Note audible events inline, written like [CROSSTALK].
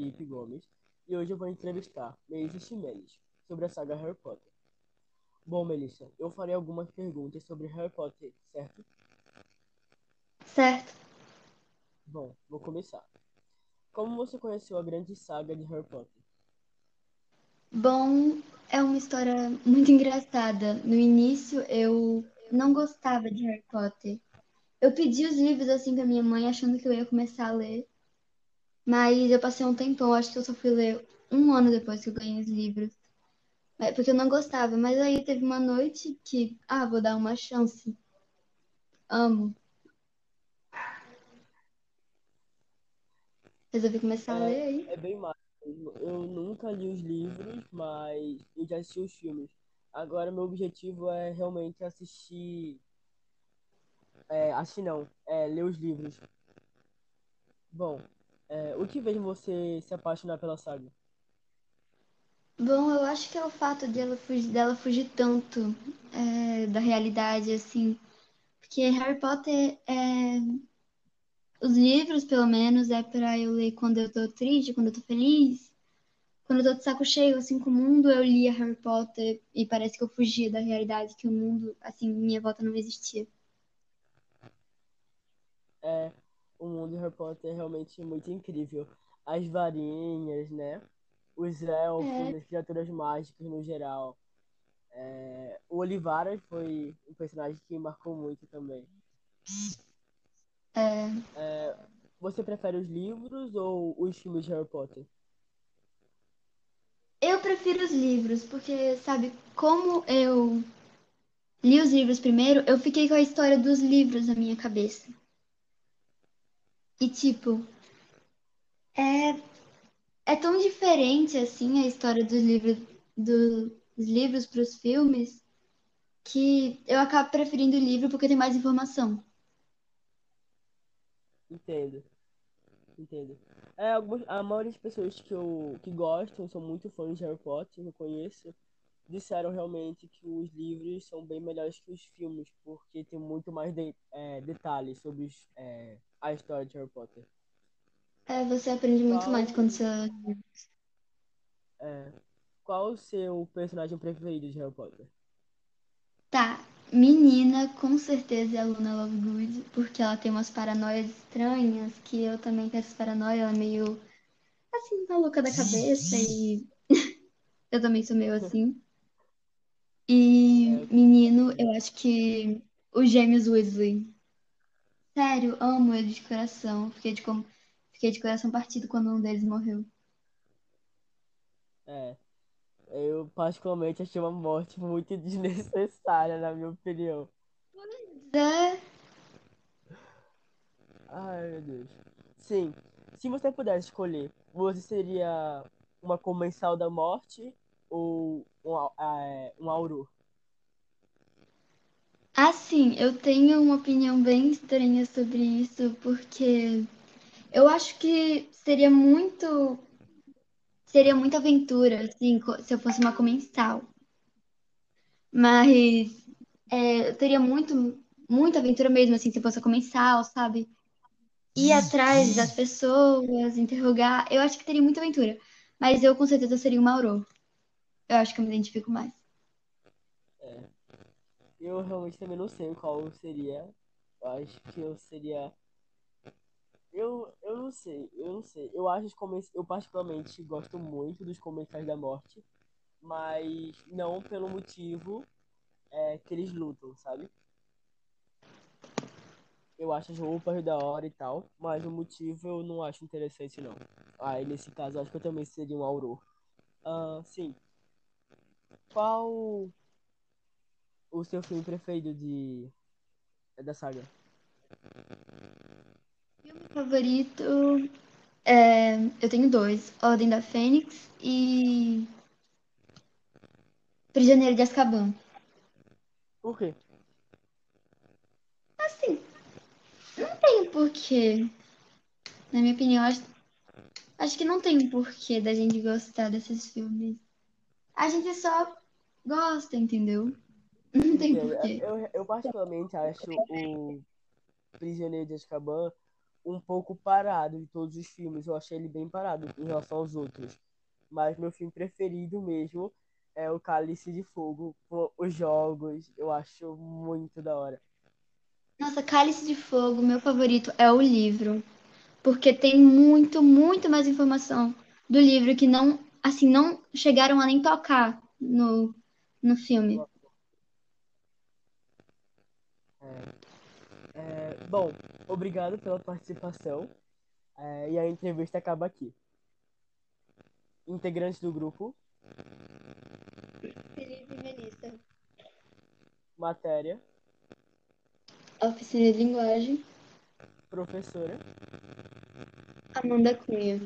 Felipe Gomes e hoje eu vou entrevistar Melissa Chimenez sobre a saga Harry Potter. Bom, Melissa, eu farei algumas perguntas sobre Harry Potter, certo? Certo. Bom, vou começar. Como você conheceu a grande saga de Harry Potter? Bom, é uma história muito engraçada. No início eu não gostava de Harry Potter. Eu pedi os livros assim pra minha mãe, achando que eu ia começar a ler. Mas eu passei um tempão, acho que eu só fui ler um ano depois que eu ganhei os livros. É, Porque eu não gostava. Mas aí teve uma noite que, ah, vou dar uma chance. Amo. Resolvi começar a ler aí. É bem mais. Eu nunca li os livros, mas eu já assisti os filmes. Agora meu objetivo é realmente assistir. É, assistir não, é ler os livros. Bom, é, o que fez você se apaixonar pela saga? Bom, eu acho que é o fato de ela fugir, dela fugir tanto é, da realidade, assim. Porque Harry Potter é. Os livros, pelo menos, é pra eu ler quando eu tô triste, quando eu tô feliz. Quando eu tô de saco cheio, assim, com o mundo, eu lia Harry Potter e parece que eu fugia da realidade, que o mundo, assim, minha volta não existia. É, o mundo de Harry Potter é realmente muito incrível. As varinhas, né? Os elfos, É, as criaturas mágicas no geral. É, o Olivara foi um personagem que marcou muito também. é. É, você prefere os livros ou os filmes de Harry Potter? Eu prefiro os livros, porque, sabe, como eu li os livros primeiro, eu fiquei com a história dos livros na minha cabeça. E, tipo, é, é tão diferente, assim, a história dos livros, do- dos livros para os filmes, que eu acabo preferindo o livro porque tem mais informação. Entendo, entendo. É, algumas, a maioria das pessoas que eu que gostam, são muito fãs de Harry Potter, eu conheço, disseram realmente que os livros são bem melhores que os filmes, porque tem muito mais de, é, detalhes sobre os, é, a história de Harry Potter. É, você aprende muito mais Qual, quando você... é, qual o seu personagem preferido de Harry Potter? Tá, menina, com certeza é a Luna Lovegood, porque ela tem umas paranoias estranhas, que eu também tenho essas paranoias, ela é meio, assim, maluca da cabeça, e [LAUGHS] eu também sou meio assim. E menino, eu acho que os gêmeos Weasley. Sério, amo eles de coração. Fiquei de, com- Fiquei de coração partido quando um deles morreu. É, eu particularmente achei uma morte muito [LAUGHS] desnecessária, na minha opinião. É, Ai, meu Deus. Sim, se você pudesse escolher, você seria uma comensal da morte ou um, é, um auror? assim, eu tenho uma opinião bem estranha sobre isso, porque eu acho que seria muito, seria muita aventura, assim, se eu fosse uma comensal. Mas é, eu teria muito, muita aventura mesmo, assim, se eu fosse comensal, sabe? Ir atrás das pessoas, interrogar. Eu acho que teria muita aventura. Mas eu com certeza seria uma Aurora. Eu acho que eu me identifico mais. É, eu realmente também não sei qual seria. Eu acho que eu seria. Eu, eu não sei, eu não sei. Eu acho que comen- eu particularmente gosto muito dos comensais da morte, mas não pelo motivo é, que eles lutam, sabe? Eu acho as roupas da hora e tal, mas o motivo eu não acho interessante, não. Aí, nesse caso, acho que eu também seria um auror. Ah, sim. Qual o seu filme preferido de, da saga? Filme favorito. é, eu tenho dois: Ordem da Fênix e Prisioneiro de Azkaban. Por quê? Assim, não tem um porquê. Na minha opinião, acho, acho que não tem um porquê da gente gostar desses filmes. A gente só gosta, entendeu? [LAUGHS] Não tem porquê. Eu, eu particularmente acho o Prisioneiro de Azkaban um pouco parado de todos os filmes. Eu achei ele bem parado em relação aos outros. Mas meu filme preferido mesmo é o Cálice de Fogo. Os jogos, eu acho muito da hora. Nossa, Cálice de Fogo, meu favorito é o livro, porque tem muito, muito mais informação do livro que não, assim, não chegaram a nem tocar no, no filme. É, bom, obrigado pela participação. É, e a entrevista acaba aqui. Integrantes do grupo, Felipe Melissa. matéria, Oficina de linguagem, professora. Amanda Cunha.